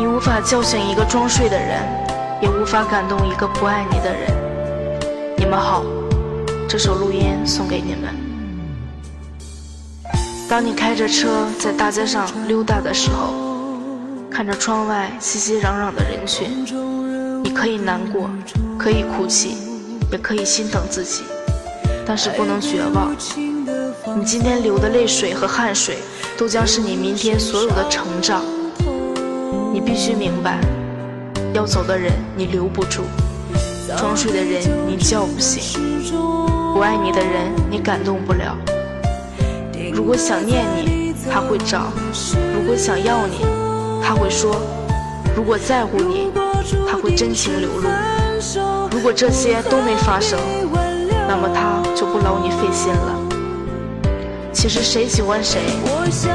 你无法叫醒一个装睡的人，也无法感动一个不爱你的人。你们好，这首录音送给你们。当你开着车在大街上溜达的时候，看着窗外熙熙攘攘的人群，你可以难过，可以哭泣，也可以心疼自己，但是不能绝望。你今天流的泪水和汗水，都将是你明天所有的成长。你必须明白，要走的人你留不住，装睡的人你叫不醒，不爱你的人你感动不了。如果想念你，他会找；如果想要你，他会说；如果在乎你，他会真情流露。如果这些都没发生，那么他就不劳你费心了。其实谁喜欢谁，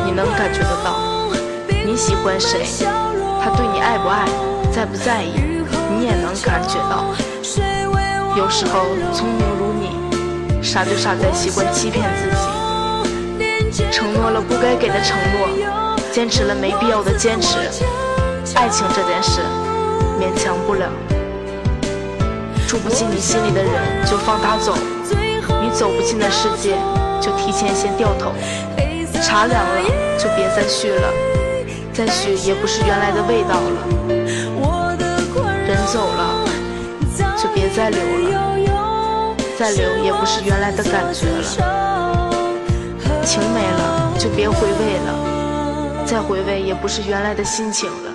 你能感觉得到；你喜欢谁，他对你爱不爱、在不在意，你也能感觉到。有时候聪明如你，傻就傻在习惯欺骗自己，承诺了不该给的承诺，坚持了没必要的坚持。爱情这件事，勉强不了。住不进你心里的人，就放他走；你走不进的世界。就提前先掉头，茶凉了就别再续了，再续也不是原来的味道了。人走了就别再留了，再留也不是原来的感觉了。情没了就别回味了，再回味也不是原来的心情了。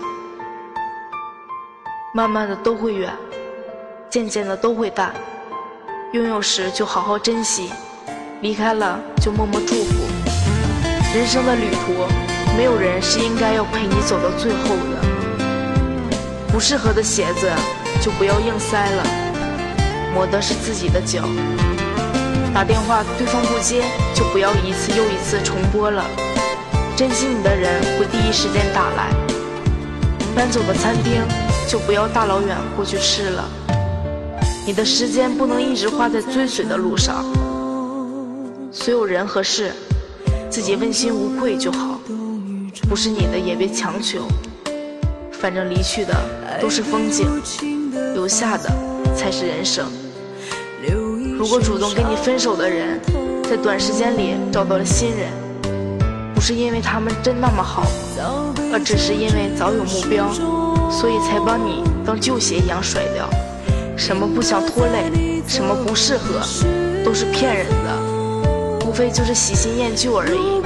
慢慢的都会远，渐渐的都会淡，拥有时就好好珍惜。离开了就默默祝福。人生的旅途，没有人是应该要陪你走到最后的。不适合的鞋子就不要硬塞了，磨的是自己的脚。打电话对方不接，就不要一次又一次重拨了。珍惜你的人会第一时间打来。搬走的餐厅就不要大老远过去吃了。你的时间不能一直花在追随的路上。所有人和事，自己问心无愧就好。不是你的也别强求，反正离去的都是风景，留下的才是人生。如果主动跟你分手的人，在短时间里找到了新人，不是因为他们真那么好，而只是因为早有目标，所以才把你当旧鞋一样甩掉。什么不想拖累，什么不适合，都是骗人的。无非就是喜新厌旧而已。